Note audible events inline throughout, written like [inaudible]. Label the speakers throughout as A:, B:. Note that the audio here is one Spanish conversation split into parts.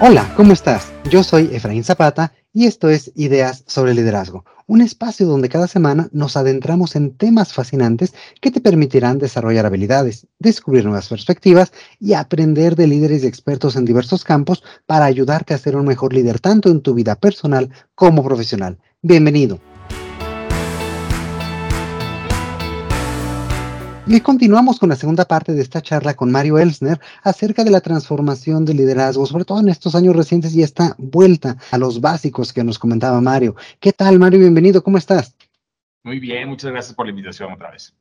A: Hola, ¿cómo estás? Yo soy Efraín Zapata y esto es Ideas sobre Liderazgo, un espacio donde cada semana nos adentramos en temas fascinantes que te permitirán desarrollar habilidades, descubrir nuevas perspectivas y aprender de líderes y expertos en diversos campos para ayudarte a ser un mejor líder tanto en tu vida personal como profesional. Bienvenido. Y continuamos con la segunda parte de esta charla con Mario Elsner acerca de la transformación del liderazgo, sobre todo en estos años recientes y esta vuelta a los básicos que nos comentaba Mario. ¿Qué tal, Mario? Bienvenido, ¿cómo estás?
B: Muy bien, muchas gracias por la invitación otra vez.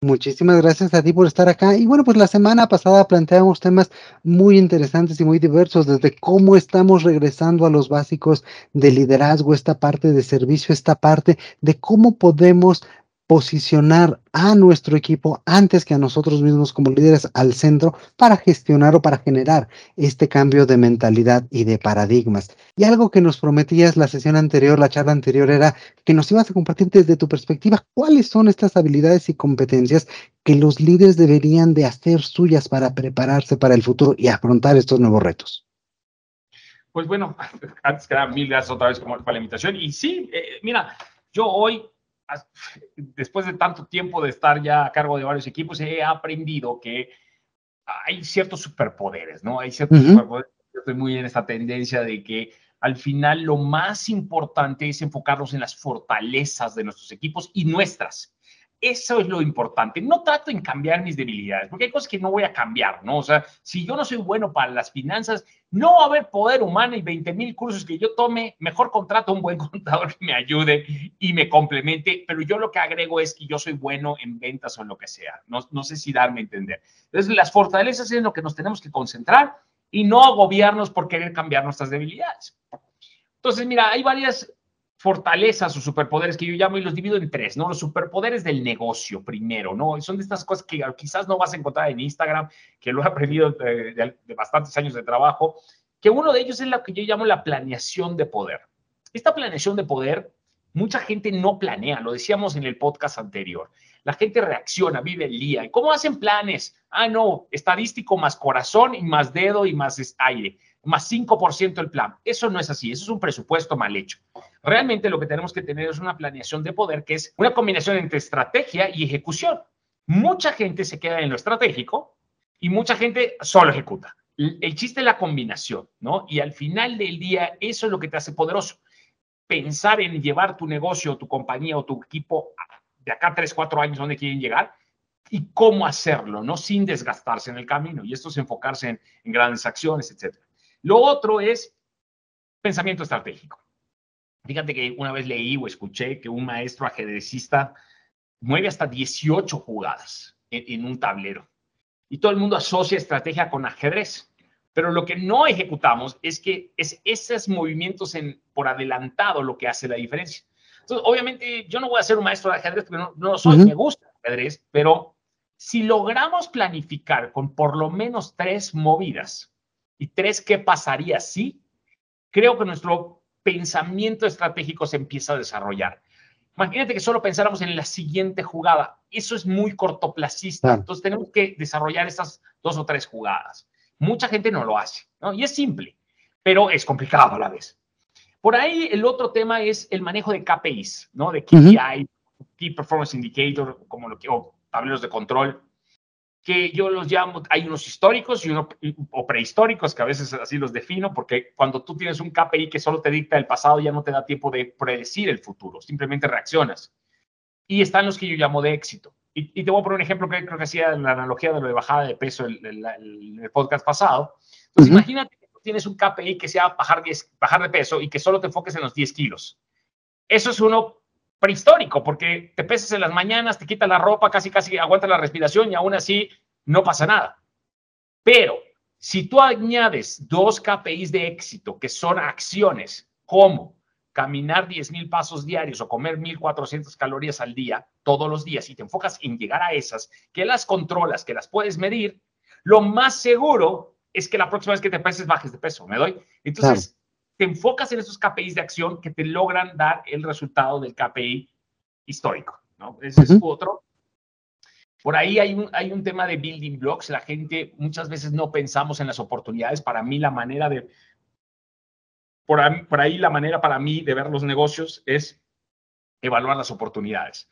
A: Muchísimas gracias a ti por estar acá. Y bueno, pues la semana pasada planteamos temas muy interesantes y muy diversos, desde cómo estamos regresando a los básicos de liderazgo, esta parte de servicio, esta parte de cómo podemos posicionar a nuestro equipo antes que a nosotros mismos como líderes al centro para gestionar o para generar este cambio de mentalidad y de paradigmas. Y algo que nos prometías la sesión anterior, la charla anterior, era que nos ibas a compartir desde tu perspectiva cuáles son estas habilidades y competencias que los líderes deberían de hacer suyas para prepararse para el futuro y afrontar estos nuevos retos.
B: Pues bueno, [laughs] antes que nada, mil gracias otra vez por la invitación. Y sí, eh, mira, yo hoy después de tanto tiempo de estar ya a cargo de varios equipos, he aprendido que hay ciertos superpoderes, ¿no? Hay ciertos superpoderes. Yo estoy muy en esta tendencia de que al final lo más importante es enfocarnos en las fortalezas de nuestros equipos y nuestras. Eso es lo importante. No trato en cambiar mis debilidades, porque hay cosas que no voy a cambiar, ¿no? O sea, si yo no soy bueno para las finanzas, no va a haber poder humano y 20 mil cursos que yo tome. Mejor contrato a un buen [laughs] contador que me ayude y me complemente, pero yo lo que agrego es que yo soy bueno en ventas o en lo que sea. No, no sé si darme a entender. Entonces, las fortalezas es en lo que nos tenemos que concentrar y no agobiarnos por querer cambiar nuestras debilidades. Entonces, mira, hay varias fortalezas o superpoderes que yo llamo y los divido en tres, ¿no? Los superpoderes del negocio primero, ¿no? Son de estas cosas que quizás no vas a encontrar en Instagram, que lo he aprendido de, bastantes años de trabajo, que uno de ellos es lo que yo llamo la planeación de poder. Esta planeación de poder, mucha gente no planea, lo decíamos en el podcast anterior. La gente reacciona, vive el día. ¿Y cómo hacen planes? Ah, no, estadístico más corazón y más dedo y más aire más 5% el plan. Eso no es así, eso es un presupuesto mal hecho. Realmente lo que tenemos que tener es una planeación de poder que es una combinación entre estrategia y ejecución. Mucha gente se queda en lo estratégico y mucha gente solo ejecuta. El chiste es la combinación, ¿no? Y al final del día, eso es lo que te hace poderoso. Pensar en llevar tu negocio, tu compañía o tu equipo de acá tres, cuatro años donde quieren llegar y cómo hacerlo, ¿no? Sin desgastarse en el camino. Y esto es enfocarse en, grandes acciones, etcétera. Lo otro es pensamiento estratégico. Fíjate que una vez leí o escuché que un maestro ajedrecista mueve hasta 18 jugadas en, un tablero. Y todo el mundo asocia estrategia con ajedrez. Pero lo que no ejecutamos es que es esos movimientos en, por adelantado lo que hace la diferencia. Entonces, obviamente, yo no voy a ser un maestro de ajedrez, porque no, no soy, me gusta el ajedrez, pero si logramos planificar con por lo menos tres movidas, y tres, ¿qué pasaría si? Creo que nuestro pensamiento estratégico se empieza a desarrollar. Imagínate que solo pensáramos en la siguiente jugada. Eso es muy cortoplacista. Entonces tenemos que desarrollar esas dos o tres jugadas. Mucha gente no lo hace, ¿no? Y es simple, pero es complicado a la vez. Por ahí el otro tema es el manejo de KPIs, ¿no? De KPI, Key Performance Indicator, como lo que, o tableros de control que yo los llamo, hay unos históricos y uno, o prehistóricos, que a veces así los defino, porque cuando tú tienes un KPI que solo te dicta el pasado, ya no te da tiempo de predecir el futuro, simplemente reaccionas. Y están los que yo llamo de éxito. Y, te voy a poner un ejemplo que creo que hacía la analogía de lo de bajada de peso en el, podcast pasado. Entonces, imagínate que tú tienes un KPI que sea bajar, bajar de peso y que solo te enfoques en los 10 kilos. Eso es uno prehistórico, porque te pesas en las mañanas, te quita la ropa, casi casi aguanta la respiración y aún así no pasa nada. Pero si tú añades dos KPIs de éxito, que son acciones como caminar 10.000 pasos diarios o comer 1.400 calorías al día, todos los días, y te enfocas en llegar a esas, que las controlas, que las puedes medir, lo más seguro es que la próxima vez que te peses bajes de peso, ¿me doy? Entonces, te enfocas en esos KPIs de acción que te logran dar el resultado del KPI histórico, ¿no? Ese es otro. Por ahí hay un, hay un tema de building blocks. La gente muchas veces no pensamos en las oportunidades. Para mí la manera de por, la manera para mí de ver los negocios es evaluar las oportunidades.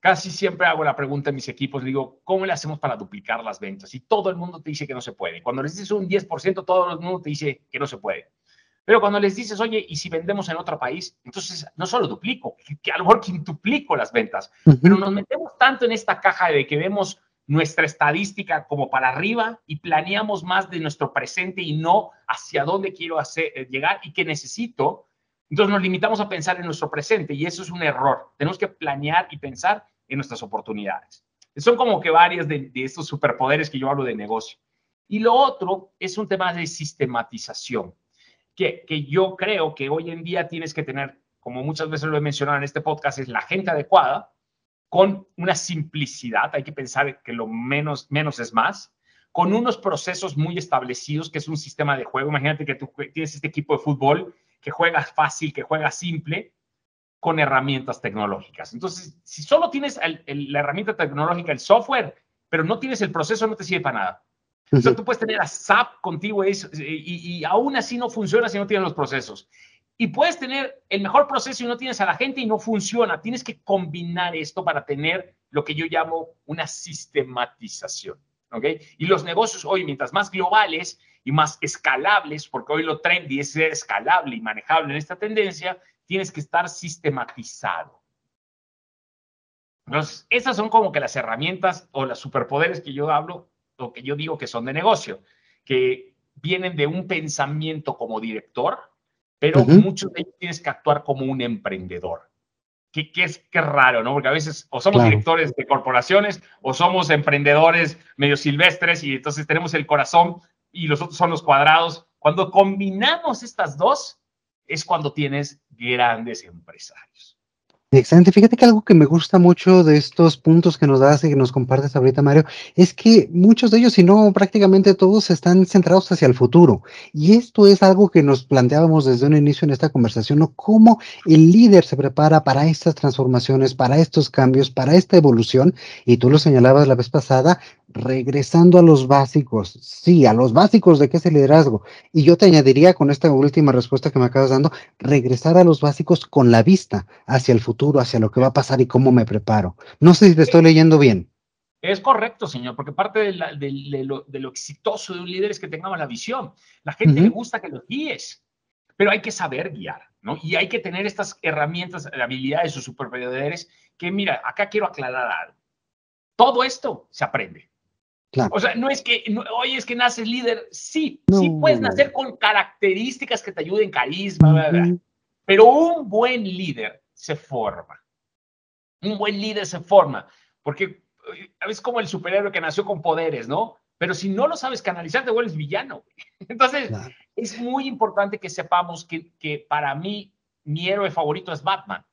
B: Casi siempre hago la pregunta en mis equipos, digo, ¿cómo le hacemos para duplicar las ventas? Y todo el mundo te dice que no se puede. Cuando les dices un 10%, todo el mundo te dice que no se puede. Pero cuando les dices, oye, ¿y si vendemos en otro país? Entonces, no solo duplico, que a lo mejor quintuplico las ventas. Pero nos metemos tanto en esta caja de que vemos nuestra estadística como para arriba y planeamos más de nuestro presente y no hacia dónde quiero hacer, eh, llegar y qué necesito. Entonces nos limitamos a pensar en nuestro presente y eso es un error. Tenemos que planear y pensar en nuestras oportunidades. Son como que varias de, de estos superpoderes que yo hablo de negocio. Y lo otro es un tema de sistematización, que, yo creo que hoy en día tienes que tener, como muchas veces lo he mencionado en este podcast, es la gente adecuada, con una simplicidad, hay que pensar que lo menos, menos es más, con unos procesos muy establecidos, que es un sistema de juego. Imagínate que tú tienes este equipo de fútbol que juega fácil, que juega simple, con herramientas tecnológicas. Entonces, si solo tienes la herramienta tecnológica, el software, pero no tienes el proceso, no te sirve para nada. O sea, tú puedes tener a SAP contigo y, y, y aún así no funciona si no tienes los procesos. Y puedes tener el mejor proceso y no tienes a la gente y no funciona. Tienes que combinar esto para tener lo que yo llamo una sistematización. ¿ok? Y los negocios hoy, mientras más globales y más escalables, porque hoy lo trendy es ser escalable y manejable en esta tendencia, tienes que estar sistematizado. Entonces, esas son como que las herramientas o los superpoderes que yo hablo o que yo digo que son de negocio, que vienen de un pensamiento como director, pero uh -huh. muchos de ellos tienes que actuar como un emprendedor. Que, que es que raro, ¿no? Porque a veces o somos claro. directores de corporaciones o somos emprendedores medio silvestres y entonces tenemos el corazón y los otros son los cuadrados. Cuando combinamos estas dos, es cuando tienes grandes empresarios.
A: Excelente. Fíjate que algo que me gusta mucho de estos puntos que nos das y que nos compartes ahorita, Mario, es que muchos de ellos, si no prácticamente todos, están centrados hacia el futuro. Y esto es algo que nos planteábamos desde un inicio en esta conversación, ¿no? Cómo el líder se prepara para estas transformaciones, para estos cambios, para esta evolución. Y tú lo señalabas la vez pasada, regresando a los básicos. Sí, a los básicos de qué es el liderazgo. Y yo te añadiría con esta última respuesta que me acabas dando, regresar a los básicos con la vista hacia el futuro hacia lo que va a pasar y cómo me preparo. No sé si te estoy leyendo bien.
B: Es correcto, señor, porque parte de, la, de, de, lo, de, lo, exitoso de un líder es que tengamos la visión. La gente uh -huh. le gusta que los guíes, pero hay que saber guiar, ¿no? Y hay que tener estas herramientas, habilidades o superpoderes que, mira, acá quiero aclarar algo. Todo esto se aprende. Claro. O sea, no es que, no, oye, es que naces líder. Sí, no. sí puedes nacer con características que te ayuden, carisma, uh -huh. bla, bla, pero un buen líder se forma. Un buen líder se forma, porque es como el superhéroe que nació con poderes, ¿no? Pero si no lo sabes canalizar, te vuelves villano. [laughs] Entonces, claro. es muy importante que sepamos que, que para mí, mi héroe favorito es Batman,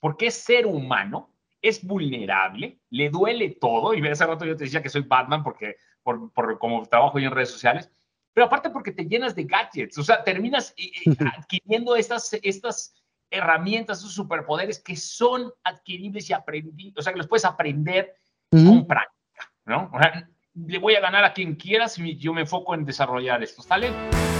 B: porque es ser humano, es vulnerable, le duele todo, y hace rato yo te decía que soy Batman porque por, por como trabajo yo en redes sociales, pero aparte porque te llenas de gadgets, o sea, terminas [laughs] adquiriendo estas, estas herramientas, esos superpoderes que son adquiribles y aprendidos, o sea, que los puedes aprender -huh. con práctica, ¿no? O sea, le voy a ganar a quien quiera si yo me enfoco en desarrollar estos talentos.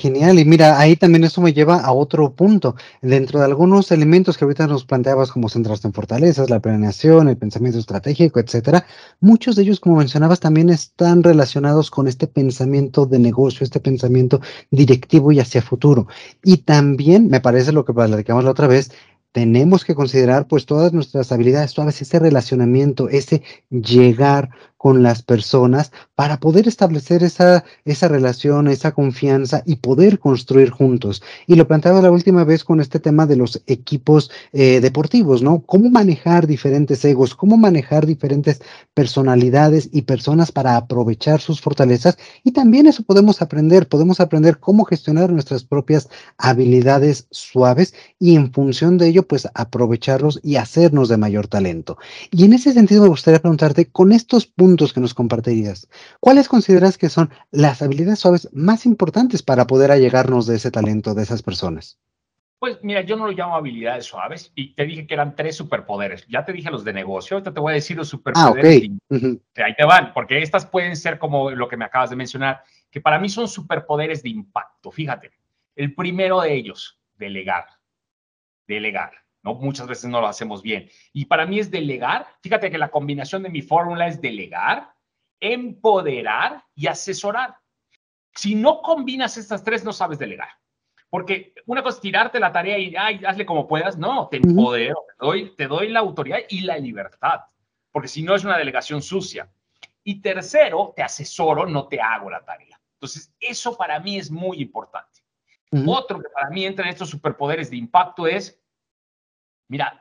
A: Genial, y mira, ahí también eso me lleva a otro punto. Dentro de algunos elementos que ahorita nos planteabas, como centrarse en fortalezas, la planeación, el pensamiento estratégico, etcétera, muchos de ellos, como mencionabas, también están relacionados con este pensamiento de negocio, este pensamiento directivo y hacia futuro. Y también, me parece lo que platicamos la otra vez, tenemos que considerar pues todas nuestras habilidades suaves, ese relacionamiento, ese llegar con las personas para poder establecer esa, esa relación, esa confianza y poder construir juntos. Y lo planteaba la última vez con este tema de los equipos eh, deportivos, ¿no? Cómo manejar diferentes egos, cómo manejar diferentes personalidades y personas para aprovechar sus fortalezas. Y también eso podemos aprender, podemos aprender cómo gestionar nuestras propias habilidades suaves y en función de ello, pues aprovecharlos y hacernos de mayor talento. Y en ese sentido me gustaría preguntarte, con estos puntos que nos compartirías, ¿cuáles consideras que son las habilidades suaves más importantes para poder allegarnos de ese talento de esas personas?
B: Pues mira, yo no lo llamo habilidades suaves y te dije que eran tres superpoderes. Ya te dije los de negocio, ahorita te voy a decir los superpoderes.
A: Ah, okay.
B: uh -huh. Ahí te van, porque estas pueden ser como lo que me acabas de mencionar, que para mí son superpoderes de impacto. Fíjate, el primero de ellos, delegar. Delegar. ¿No? Muchas veces no lo hacemos bien. Y para mí es delegar. Fíjate que la combinación de mi fórmula es delegar, empoderar y asesorar. Si no combinas estas tres, no sabes delegar. Porque una cosa es tirarte la tarea y Ay, hazle como puedas. No, te empodero, te doy, te doy la autoridad y la libertad. Porque si no es una delegación sucia. Y tercero, te asesoro, no te hago la tarea. Entonces, eso para mí es muy importante. Otro que para mí entra en estos superpoderes de impacto es, mira,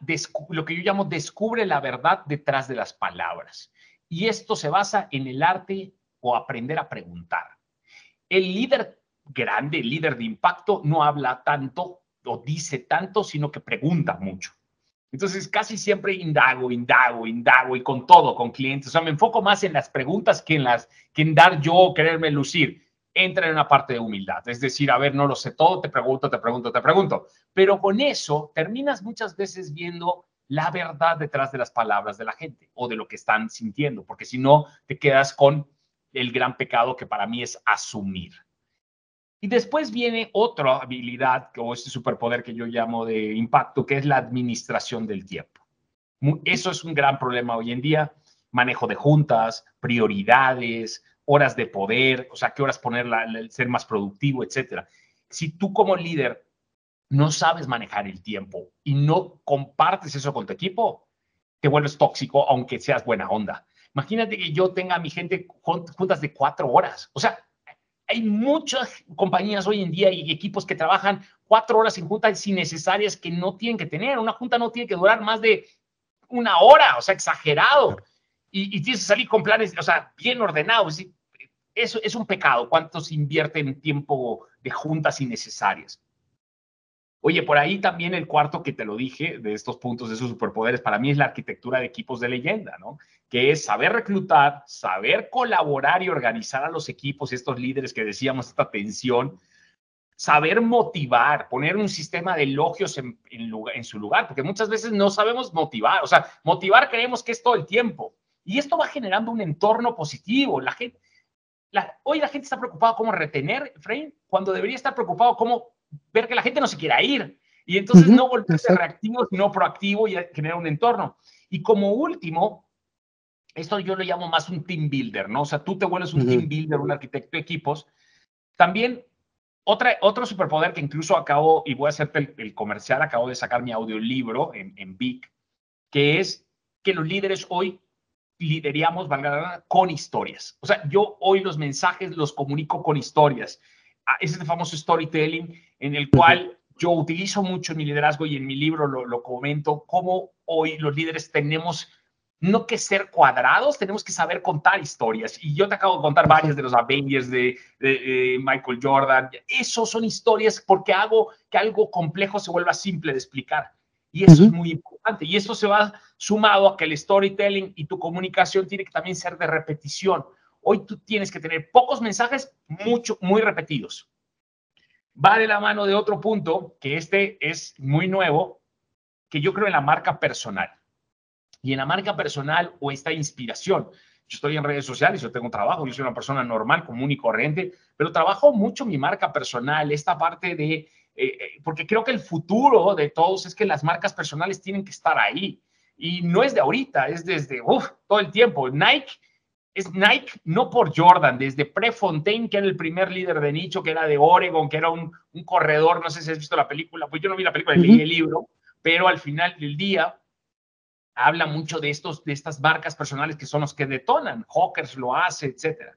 B: lo que yo llamo descubre la verdad detrás de las palabras. Y esto se basa en el arte o aprender a preguntar. El líder grande, el líder de impacto, no habla tanto o dice tanto, sino que pregunta mucho. Entonces, casi siempre indago, indago, indago y con todo, con clientes. O sea, me enfoco más en las preguntas que en, las, que en dar yo, quererme lucir. Entra en una parte de humildad. Es decir, a ver, no lo sé todo, te pregunto, te pregunto, te pregunto. Pero con eso terminas muchas veces viendo la verdad detrás de las palabras de la gente o de lo que están sintiendo, porque si no, te quedas con el gran pecado que para mí es asumir. Y después viene otra habilidad o este superpoder que yo llamo de impacto, que es la administración del tiempo. Eso es un gran problema hoy en día. Manejo de juntas, prioridades, horas de poder, o sea, qué horas poner, el ser más productivo, etcétera. Si tú como líder no sabes manejar el tiempo y no compartes eso con tu equipo, te vuelves tóxico aunque seas buena onda. Imagínate que yo tenga a mi gente juntas de cuatro horas. O sea, hay muchas compañías hoy en día y equipos que trabajan cuatro horas en juntas innecesarias que no tienen que tener. Una junta no tiene que durar más de una hora, o sea, exagerado. Y, tienes que salir con planes, o sea, bien ordenados. Eso es un pecado. ¿Cuánto se invierte en tiempo de juntas innecesarias? Oye, por ahí también el cuarto que te lo dije de estos puntos de esos superpoderes, para mí es la arquitectura de equipos de leyenda, ¿no? Que es saber reclutar, saber colaborar y organizar a los equipos, estos líderes que decíamos, esta tensión, saber motivar, poner un sistema de elogios en, en, su lugar, porque muchas veces no sabemos motivar, o sea, motivar creemos que es todo el tiempo. Y esto va generando un entorno positivo. La gente, hoy la gente está preocupada cómo retener, Frame, cuando debería estar preocupado cómo ver que la gente no se quiera ir. Y entonces no volverse reactivo, sino proactivo y generar un entorno. Y como último, esto yo lo llamo más un team builder, ¿no? O sea, tú te vuelves un team builder, un arquitecto de equipos. También otra, otro superpoder que incluso acabo, y voy a hacerte el, comercial, acabo de sacar mi audiolibro en, en Vic, que es que los líderes hoy lideramos, con historias. O sea, yo hoy los mensajes los comunico con historias. Ah, es el famoso storytelling en el cual yo utilizo mucho en mi liderazgo y en mi libro lo, comento, cómo hoy los líderes tenemos no que ser cuadrados, tenemos que saber contar historias. Y yo te acabo de contar varias de los Avengers, de, Michael Jordan. Esos son historias porque hago que algo complejo se vuelva simple de explicar. Y eso es muy importante. Y eso se va sumado a que el storytelling y tu comunicación tiene que también ser de repetición. Hoy tú tienes que tener pocos mensajes, mucho, muy repetidos. Va de la mano de otro punto, que este es muy nuevo, que yo creo en la marca personal. Y en la marca personal o esta inspiración. Yo estoy en redes sociales, yo tengo trabajo, yo soy una persona normal, común y corriente, pero trabajo mucho mi marca personal, esta parte de, eh, eh, porque creo que el futuro de todos es que las marcas personales tienen que estar ahí. Y no es de ahorita, es desde todo el tiempo. Nike es Nike no por Jordan, desde Prefontaine, que era el primer líder de nicho, que era de Oregon, que era un, corredor, no sé si has visto la película, pues yo no vi la película, leí el libro, pero al final del día habla mucho de, estos, de estas marcas personales que son los que detonan, Hawkers lo hace, etc.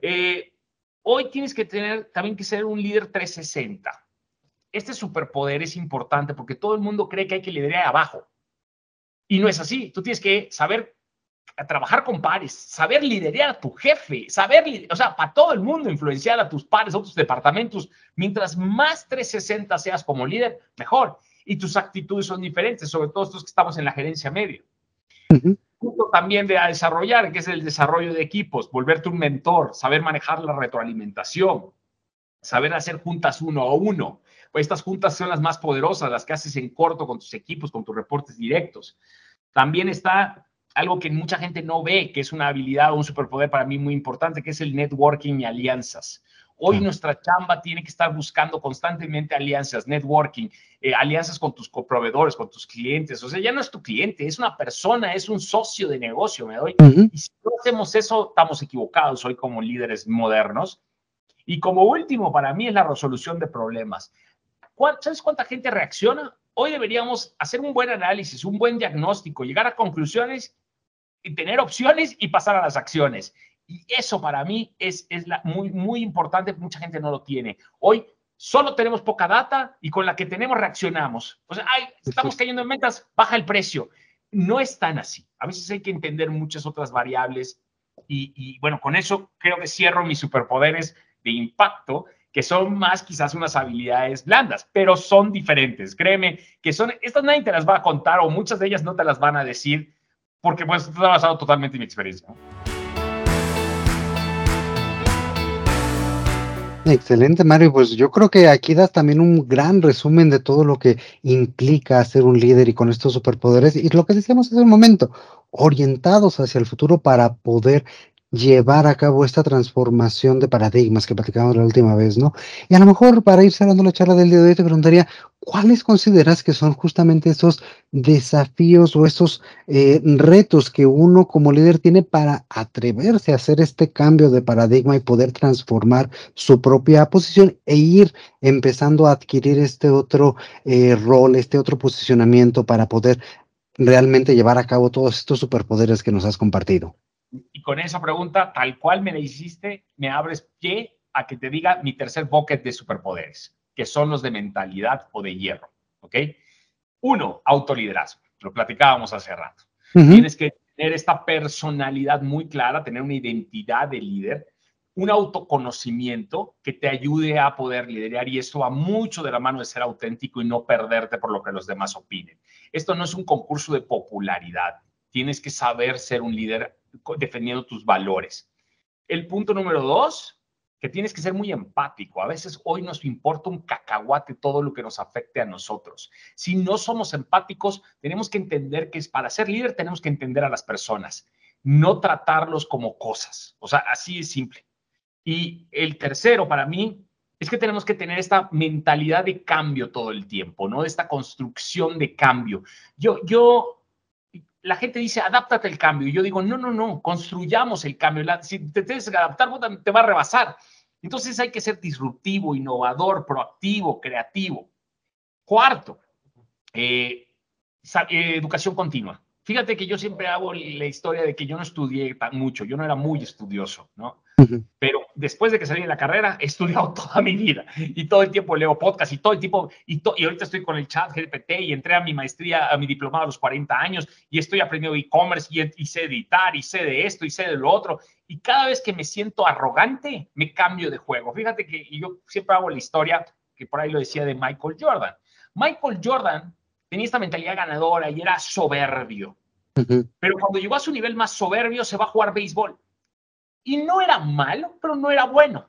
B: Eh, hoy tienes que tener también que ser un líder 360. Este superpoder es importante porque todo el mundo cree que hay que liderar abajo. Y no es así. Tú tienes que saber a trabajar con pares, saber liderar a tu jefe, saber, o sea, para todo el mundo influenciar a tus pares, a tus departamentos. Mientras más 360 seas como líder, mejor. Y tus actitudes son diferentes, sobre todo estos que estamos en la gerencia media. Punto también de desarrollar, que es el desarrollo de equipos, volverte un mentor, saber manejar la retroalimentación, saber hacer juntas uno a uno. Estas juntas son las más poderosas, las que haces en corto con tus equipos, con tus reportes directos. También está algo que mucha gente no ve, que es una habilidad o un superpoder para mí muy importante, que es el networking y alianzas. Hoy nuestra chamba tiene que estar buscando constantemente alianzas, networking, eh, alianzas con tus proveedores, con tus clientes. O sea, ya no es tu cliente, es una persona, es un socio de negocio, me doy. Y si no hacemos eso, estamos equivocados hoy como líderes modernos. Y como último, para mí es la resolución de problemas. ¿Sabes cuánta gente reacciona? Hoy deberíamos hacer un buen análisis, un buen diagnóstico, llegar a conclusiones y tener opciones y pasar a las acciones. Y eso para mí es, es la, muy, muy importante, mucha gente no lo tiene. Hoy solo tenemos poca data y con la que tenemos reaccionamos. O sea, ay, estamos cayendo en metas, baja el precio. No es tan así. A veces hay que entender muchas otras variables y, y bueno, con eso creo que cierro mis superpoderes de impacto que son más quizás unas habilidades blandas, pero son diferentes. Créeme que son, estas nadie te las va a contar o muchas de ellas no te las van a decir porque pues está basado totalmente en mi experiencia.
A: Excelente, Mario. Pues yo creo que aquí das también un gran resumen de todo lo que implica ser un líder y con estos superpoderes y lo que decíamos hace un momento, orientados hacia el futuro para poder llevar a cabo esta transformación de paradigmas que platicamos la última vez, ¿no? Y a lo mejor para ir cerrando la charla del día de hoy te preguntaría, ¿cuáles consideras que son justamente esos desafíos o esos eh, retos que uno como líder tiene para atreverse a hacer este cambio de paradigma y poder transformar su propia posición e ir empezando a adquirir este otro eh, rol, este otro posicionamiento para poder realmente llevar a cabo todos estos superpoderes que nos has compartido?
B: Y con esa pregunta, tal cual me la hiciste, me abres pie a que te diga mi tercer bucket de superpoderes, que son los de mentalidad o de hierro. ¿Ok? Uno, autoliderazgo. Lo platicábamos hace rato. Tienes que tener esta personalidad muy clara, tener una identidad de líder, un autoconocimiento que te ayude a poder liderar y eso va mucho de la mano de ser auténtico y no perderte por lo que los demás opinen. Esto no es un concurso de popularidad. Tienes que saber ser un líder defendiendo tus valores. El punto número dos, que tienes que ser muy empático. A veces hoy nos importa un cacahuate todo lo que nos afecte a nosotros. Si no somos empáticos, tenemos que entender que para ser líder tenemos que entender a las personas, no tratarlos como cosas. O sea, así es simple. Y el tercero para mí es que tenemos que tener esta mentalidad de cambio todo el tiempo, ¿no? Esta construcción de cambio. Yo, yo la gente dice, adáptate al cambio. Y yo digo, no, no, no, construyamos el cambio. si te tienes que adaptar, te va a rebasar. Entonces hay que ser disruptivo, innovador, proactivo, creativo. Cuarto, eh, eh, educación continua. Fíjate que yo siempre hago la historia de que yo no estudié tan mucho, yo no era muy estudioso, ¿no? Pero después de que salí de la carrera, he estudiado [laughs] toda mi vida y todo el tiempo leo podcast y todo el tiempo, y, y ahorita estoy con el chat GPT y entré a mi maestría, a mi diplomado a los 40 años y estoy aprendiendo e-commerce y, y, sé editar y sé de esto y sé de lo otro. Y cada vez que me siento arrogante, me cambio de juego. Fíjate que yo siempre hago la historia, que por ahí lo decía de Michael Jordan. Michael Jordan tenía esta mentalidad ganadora y era soberbio. Pero cuando llegó a su nivel más soberbio, se va a jugar béisbol y no era malo, pero no era bueno.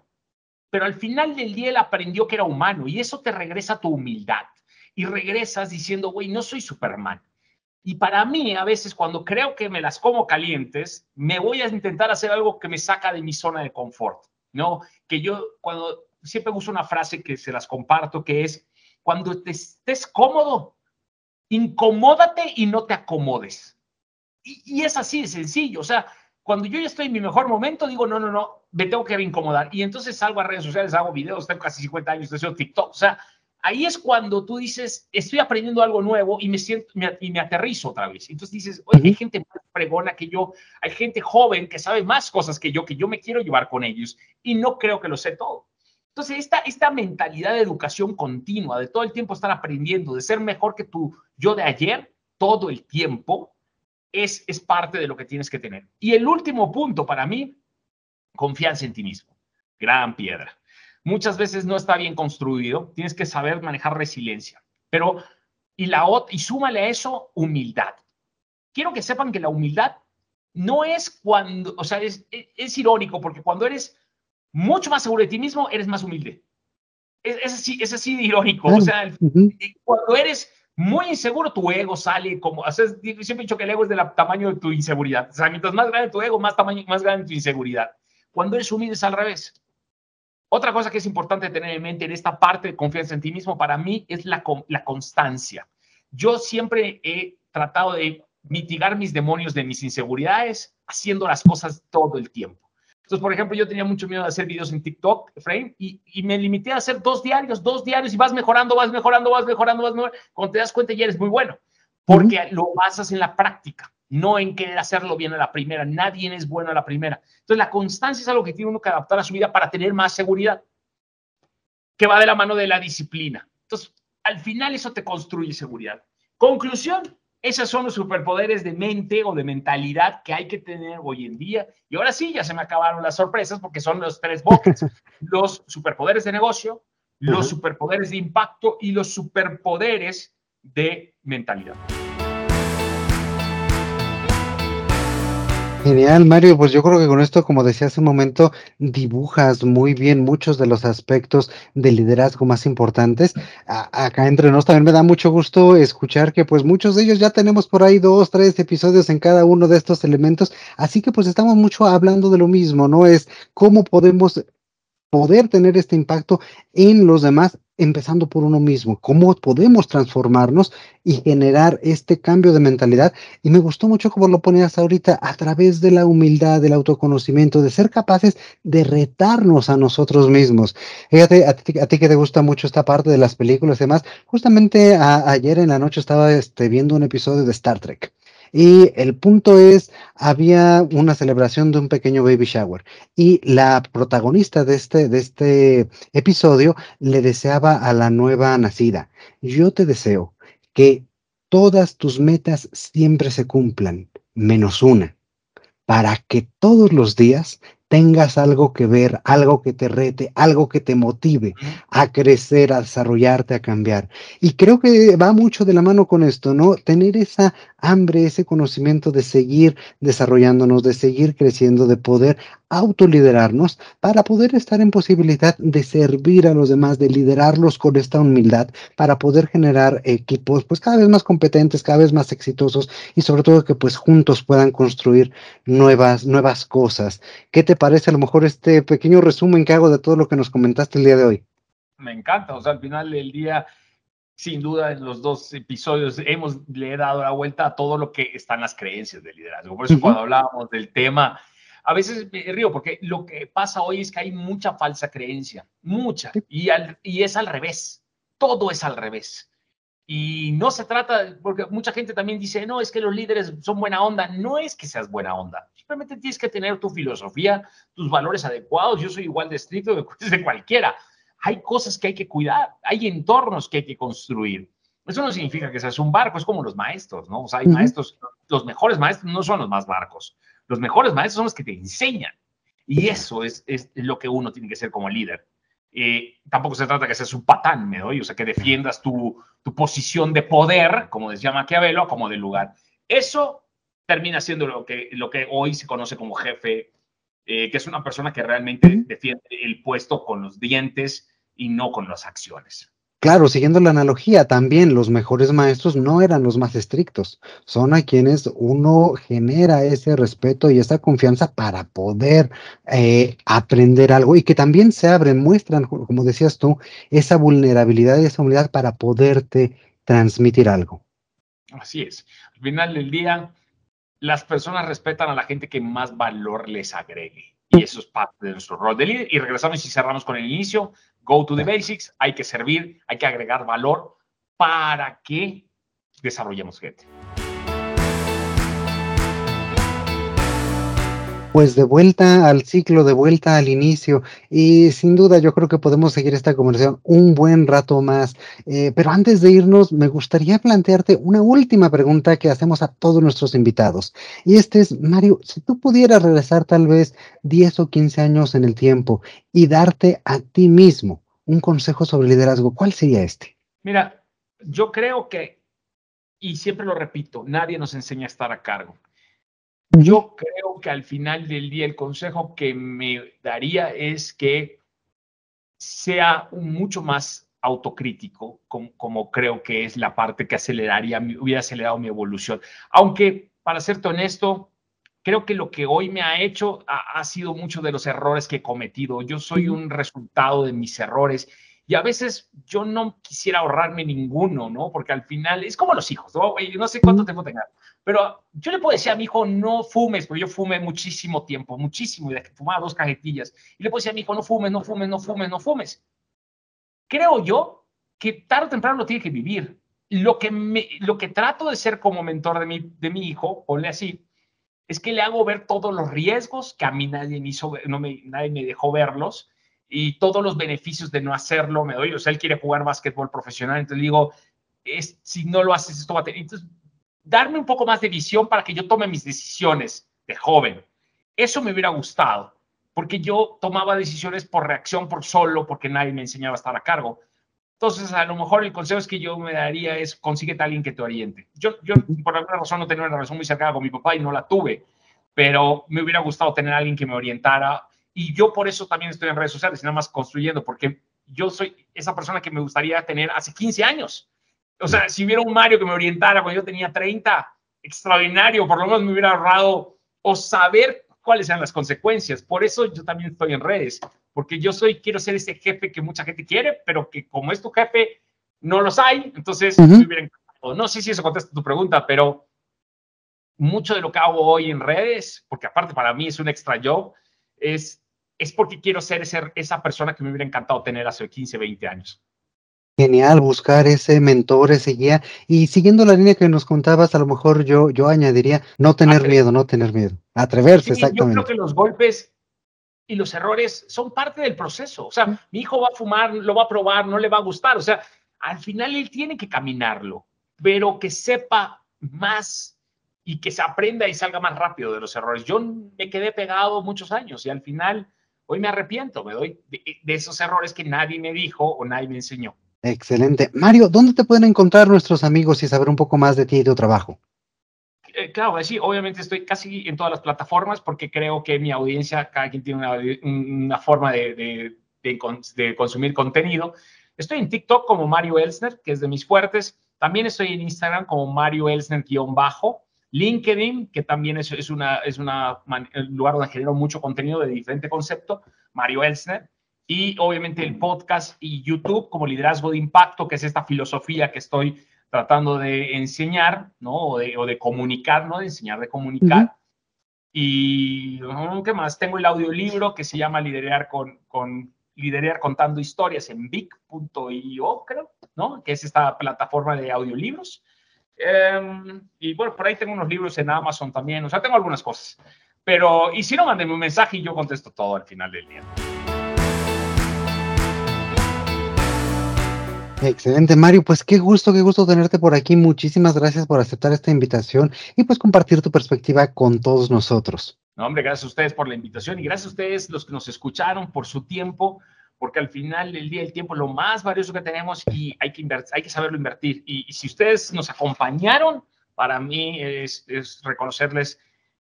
B: Pero al final del día él aprendió que era humano y eso te regresa tu humildad. Y regresas diciendo, güey, no soy Superman. Y para mí, a veces cuando creo que me las como calientes, me voy a intentar hacer algo que me saca de mi zona de confort, ¿no? Que yo cuando siempre uso una frase que se las comparto, que es, cuando te estés cómodo, incomódate y no te acomodes. Y, y es así de sencillo, o sea, cuando yo ya estoy en mi mejor momento, digo, no, no, no, me tengo que incomodar. Y entonces salgo a redes sociales, hago videos, tengo casi 50 años, estoy haciendo TikTok. O sea, ahí es cuando tú dices, estoy aprendiendo algo nuevo y me siento, y me aterrizo otra vez. Entonces dices, oye, hay gente más pregona que yo, hay gente joven que sabe más cosas que yo, que yo me quiero llevar con ellos y no creo que lo sé todo. Entonces, esta, esta mentalidad de educación continua, de todo el tiempo estar aprendiendo, de ser mejor que tú, yo de ayer, todo el tiempo, es, parte de lo que tienes que tener. Y el último punto para mí, confianza en ti mismo. Gran piedra. Muchas veces no está bien construido, tienes que saber manejar resiliencia. Pero, y, la, y súmale a eso, humildad. Quiero que sepan que la humildad no es cuando, o sea, es, es, irónico porque cuando eres mucho más seguro de ti mismo, eres más humilde. Es, así, es así de irónico. O sea, cuando eres muy inseguro, tu ego sale como, siempre he dicho que el ego es del tamaño de tu inseguridad. O sea, mientras más grande tu ego, más, tamaño, más grande tu inseguridad. Cuando eres humilde es al revés. Otra cosa que es importante tener en mente en esta parte de confianza en ti mismo, para mí, es la, la constancia. Yo siempre he tratado de mitigar mis demonios de mis inseguridades haciendo las cosas todo el tiempo. Entonces, por ejemplo, yo tenía mucho miedo de hacer videos en TikTok, Frame, y, y, me limité a hacer dos diarios, dos diarios, y vas mejorando, vas mejorando, vas mejorando, vas mejorando. Cuando te das cuenta ya eres muy bueno, porque lo basas en la práctica, no en querer hacerlo bien a la primera. Nadie es bueno a la primera. Entonces, la constancia es algo que tiene uno que adaptar a su vida para tener más seguridad, que va de la mano de la disciplina. Entonces, al final eso te construye seguridad. Conclusión, esos son los superpoderes de mente o de mentalidad que hay que tener hoy en día. Y ahora sí, ya se me acabaron las sorpresas porque son los tres buckets. [laughs] los superpoderes de negocio, los superpoderes de impacto y los superpoderes de mentalidad.
A: Genial, Mario. Pues yo creo que con esto, como decía hace un momento, dibujas muy bien muchos de los aspectos del liderazgo más importantes. acá entre nos también me da mucho gusto escuchar que pues muchos de ellos ya tenemos por ahí dos, tres episodios en cada uno de estos elementos. Así que pues estamos mucho hablando de lo mismo, ¿no? Es cómo podemos poder tener este impacto en los demás, empezando por uno mismo, cómo podemos transformarnos y generar este cambio de mentalidad. Y me gustó mucho como lo ponías ahorita, a través de la humildad, del autoconocimiento, de ser capaces de retarnos a nosotros mismos. Fíjate, a ti, que te gusta mucho esta parte de las películas y demás, justamente ayer en la noche estaba este, viendo un episodio de Star Trek. Y el punto es, había una celebración de un pequeño baby shower y la protagonista de este, de este episodio le deseaba a la nueva nacida, yo te deseo que todas tus metas siempre se cumplan, menos una, para que todos los días tengas algo que ver, algo que te rete, algo que te motive a crecer, a desarrollarte, a cambiar. Y creo que va mucho de la mano con esto, ¿no? Tener esa hambre, ese conocimiento de seguir desarrollándonos, de seguir creciendo, de poder autoliderarnos para poder estar en posibilidad de servir a los demás, de liderarlos con esta humildad, para poder generar equipos pues cada vez más competentes, cada vez más exitosos y sobre todo que pues juntos puedan construir nuevas, nuevas cosas. ¿Qué te parece a lo mejor este pequeño resumen que hago de todo lo que nos comentaste el día de hoy?
B: Me encanta, o sea, al final del día sin duda en los dos episodios hemos le he dado la vuelta a todo lo que están las creencias del liderazgo. Por eso cuando hablábamos del tema, a veces me río porque lo que pasa hoy es que hay mucha falsa creencia, mucha, y, y es al revés, todo es al revés. Y no se trata, porque mucha gente también dice, no, es que los líderes son buena onda. No es que seas buena onda. Simplemente tienes que tener tu filosofía, tus valores adecuados. Yo soy igual de estricto [laughs] de cualquiera hay cosas que hay que cuidar, hay entornos que hay que construir. Eso no significa que seas un barco, es como los maestros, ¿no? O sea, hay maestros, los mejores maestros no son los más barcos, los mejores maestros son los que te enseñan. Y eso es, es lo que uno tiene que ser como líder. Eh, tampoco se trata que seas un patán, me doy, o sea, que defiendas tu, tu posición de poder, como decía Maquiavelo, como del lugar. Eso termina siendo lo que, lo que hoy se conoce como jefe, eh, que es una persona que realmente defiende el puesto con los dientes y no con las acciones.
A: Claro, siguiendo la analogía, también los mejores maestros no eran los más estrictos, son a quienes uno genera ese respeto y esa confianza para poder eh, aprender algo y que también se abren, muestran, como decías tú, esa vulnerabilidad y esa humildad para poderte transmitir algo.
B: Así es. Al final del día, las personas respetan a la gente que más valor les agregue. Y eso es parte de nuestro rol de líder. Y regresamos y cerramos con el inicio. Go to the basics. Hay que servir, hay que agregar valor para que desarrollemos gente.
A: Pues de vuelta al ciclo, de vuelta al inicio. Y sin duda yo creo que podemos seguir esta conversación un buen rato más. Eh, pero antes de irnos, me gustaría plantearte una última pregunta que hacemos a todos nuestros invitados. Y este es, Mario, si tú pudieras regresar tal vez 10 o 15 años en el tiempo y darte a ti mismo un consejo sobre liderazgo, ¿cuál sería este?
B: Mira, yo creo que, y siempre lo repito, nadie nos enseña a estar a cargo. Yo creo que al final del día el consejo que me daría es que sea mucho más autocrítico, como, creo que es la parte que aceleraría, hubiera acelerado mi evolución. Aunque, para serte honesto, creo que lo que hoy me ha hecho ha, sido muchos de los errores que he cometido. Yo soy un resultado de mis errores y a veces yo no quisiera ahorrarme ninguno, ¿no? Porque al final es como los hijos, ¿no? no sé cuánto tiempo tenga, pero yo le puedo decir a mi hijo, no fumes, porque yo fumé muchísimo tiempo, muchísimo, y fumaba dos cajetillas. Y le puedo decir a mi hijo, no fumes, no fumes, no fumes, no fumes creo yo que tarde o temprano lo tiene que vivir. Lo que, me, lo que trato de ser como mentor de mi, de mi hijo, ponle así, es que le hago ver todos los riesgos que a mí nadie me, hizo, no me, nadie me dejó verlos y todos los beneficios de no hacerlo me doy. O sea, él quiere jugar básquetbol profesional, entonces digo, es, si no lo haces, esto va a tener. Entonces, darme un poco más de visión para que yo tome mis decisiones de joven. Eso me hubiera gustado porque yo tomaba decisiones por reacción, por solo, porque nadie me enseñaba a estar a cargo. Entonces, a lo mejor el consejo es que yo me daría es, consíguete a alguien que te oriente. Yo, yo por alguna razón, no tenía una relación muy cercana con mi papá y no la tuve, pero me hubiera gustado tener a alguien que me orientara. Y yo por eso también estoy en redes sociales, nada más construyendo, porque yo soy esa persona que me gustaría tener hace 15 años. O sea, si hubiera un Mario que me orientara cuando yo tenía 30, extraordinario, por lo menos me hubiera ahorrado o saber cuáles sean las consecuencias. Por eso yo también estoy en redes, porque yo soy, quiero ser ese jefe que mucha gente quiere, pero que como es tu jefe, no los hay. Entonces, No sé si eso contesta tu pregunta, pero mucho de lo que hago hoy en redes, porque aparte para mí es un extra job, es, es porque quiero ser esa persona que me hubiera encantado tener hace 15, 20 años.
A: Genial, buscar ese mentor, ese guía. Y siguiendo la línea que nos contabas, a lo mejor yo, yo añadiría no tener miedo, no tener miedo. Atreverse, exactamente.
B: Yo creo que los golpes y los errores son parte del proceso. O sea, mi hijo va a fumar, lo va a probar, no le va a gustar. O sea, al final él tiene que caminarlo, pero que sepa más y que se aprenda y salga más rápido de los errores. Yo me quedé pegado muchos años y al final hoy me arrepiento, me doy de esos errores que nadie me dijo o nadie me enseñó.
A: Excelente. Mario, ¿dónde te pueden encontrar nuestros amigos y saber un poco más de ti y de tu trabajo?
B: Eh, claro, sí, obviamente estoy casi en todas las plataformas porque creo que mi audiencia, cada quien tiene una, forma de, consumir contenido. Estoy en TikTok como Mario Elsner, que es de mis fuertes. También estoy en Instagram como Mario Elsner-bajo. LinkedIn, que también es, es, una, es una, un lugar donde genero mucho contenido de diferente concepto, Mario Elsner y obviamente el podcast y YouTube como liderazgo de impacto, que es esta filosofía que estoy tratando de enseñar, ¿no? O de, comunicar, ¿no? De enseñar, de comunicar. Y, ¿qué más? Tengo el audiolibro que se llama Liderar con, con Liderar contando historias en big.io, creo, ¿no? Que es esta plataforma de audiolibros. Em, y bueno, por ahí tengo unos libros en Amazon también, o sea, tengo algunas cosas. Pero, y si no, mándenme un mensaje y yo contesto todo al final del día.
A: Excelente, Mario. Pues qué gusto, qué gusto tenerte por aquí. Muchísimas gracias por aceptar esta invitación y pues compartir tu perspectiva con todos nosotros.
B: No, hombre, gracias a ustedes por la invitación y gracias a ustedes los que nos escucharon por su tiempo, porque al final del día el tiempo es lo más valioso que tenemos y hay que, hay que saberlo invertir. Y, si ustedes nos acompañaron, para mí es, reconocerles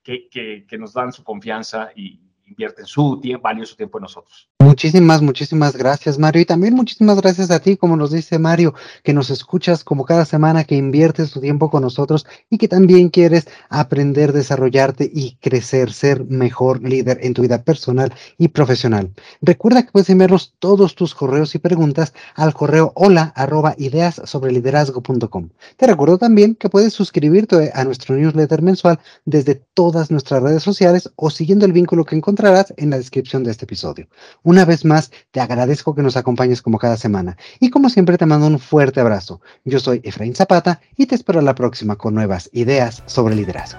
B: que, que nos dan su confianza y, invierten su tiempo, valioso tiempo en nosotros.
A: Muchísimas, muchísimas gracias, Mario. Y también muchísimas gracias a ti, como nos dice Mario, que nos escuchas como cada semana, que inviertes tu tiempo con nosotros y que también quieres aprender, desarrollarte y crecer, ser mejor líder en tu vida personal y profesional. Recuerda que puedes enviarnos todos tus correos y preguntas al correo hola arroba ideas sobre liderazgo.com. Te recuerdo también que puedes suscribirte a nuestro newsletter mensual desde todas nuestras redes sociales o siguiendo el vínculo que encontrarás en la descripción de este episodio. Una vez más, te agradezco que nos acompañes como cada semana y como siempre te mando un fuerte abrazo. Yo soy Efraín Zapata y te espero la próxima con nuevas ideas sobre liderazgo.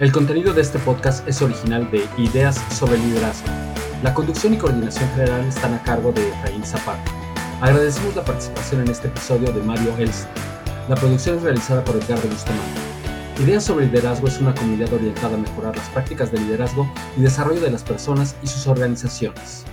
C: El contenido de este podcast es original de Ideas sobre Liderazgo. La conducción y coordinación general están a cargo de Efraín Zapata. Agradecemos la participación en este episodio de Mario Elster. La producción es realizada por Edgardo Bustamante. Ideas sobre Liderazgo es una comunidad orientada a mejorar las prácticas de liderazgo y desarrollo de las personas y sus organizaciones.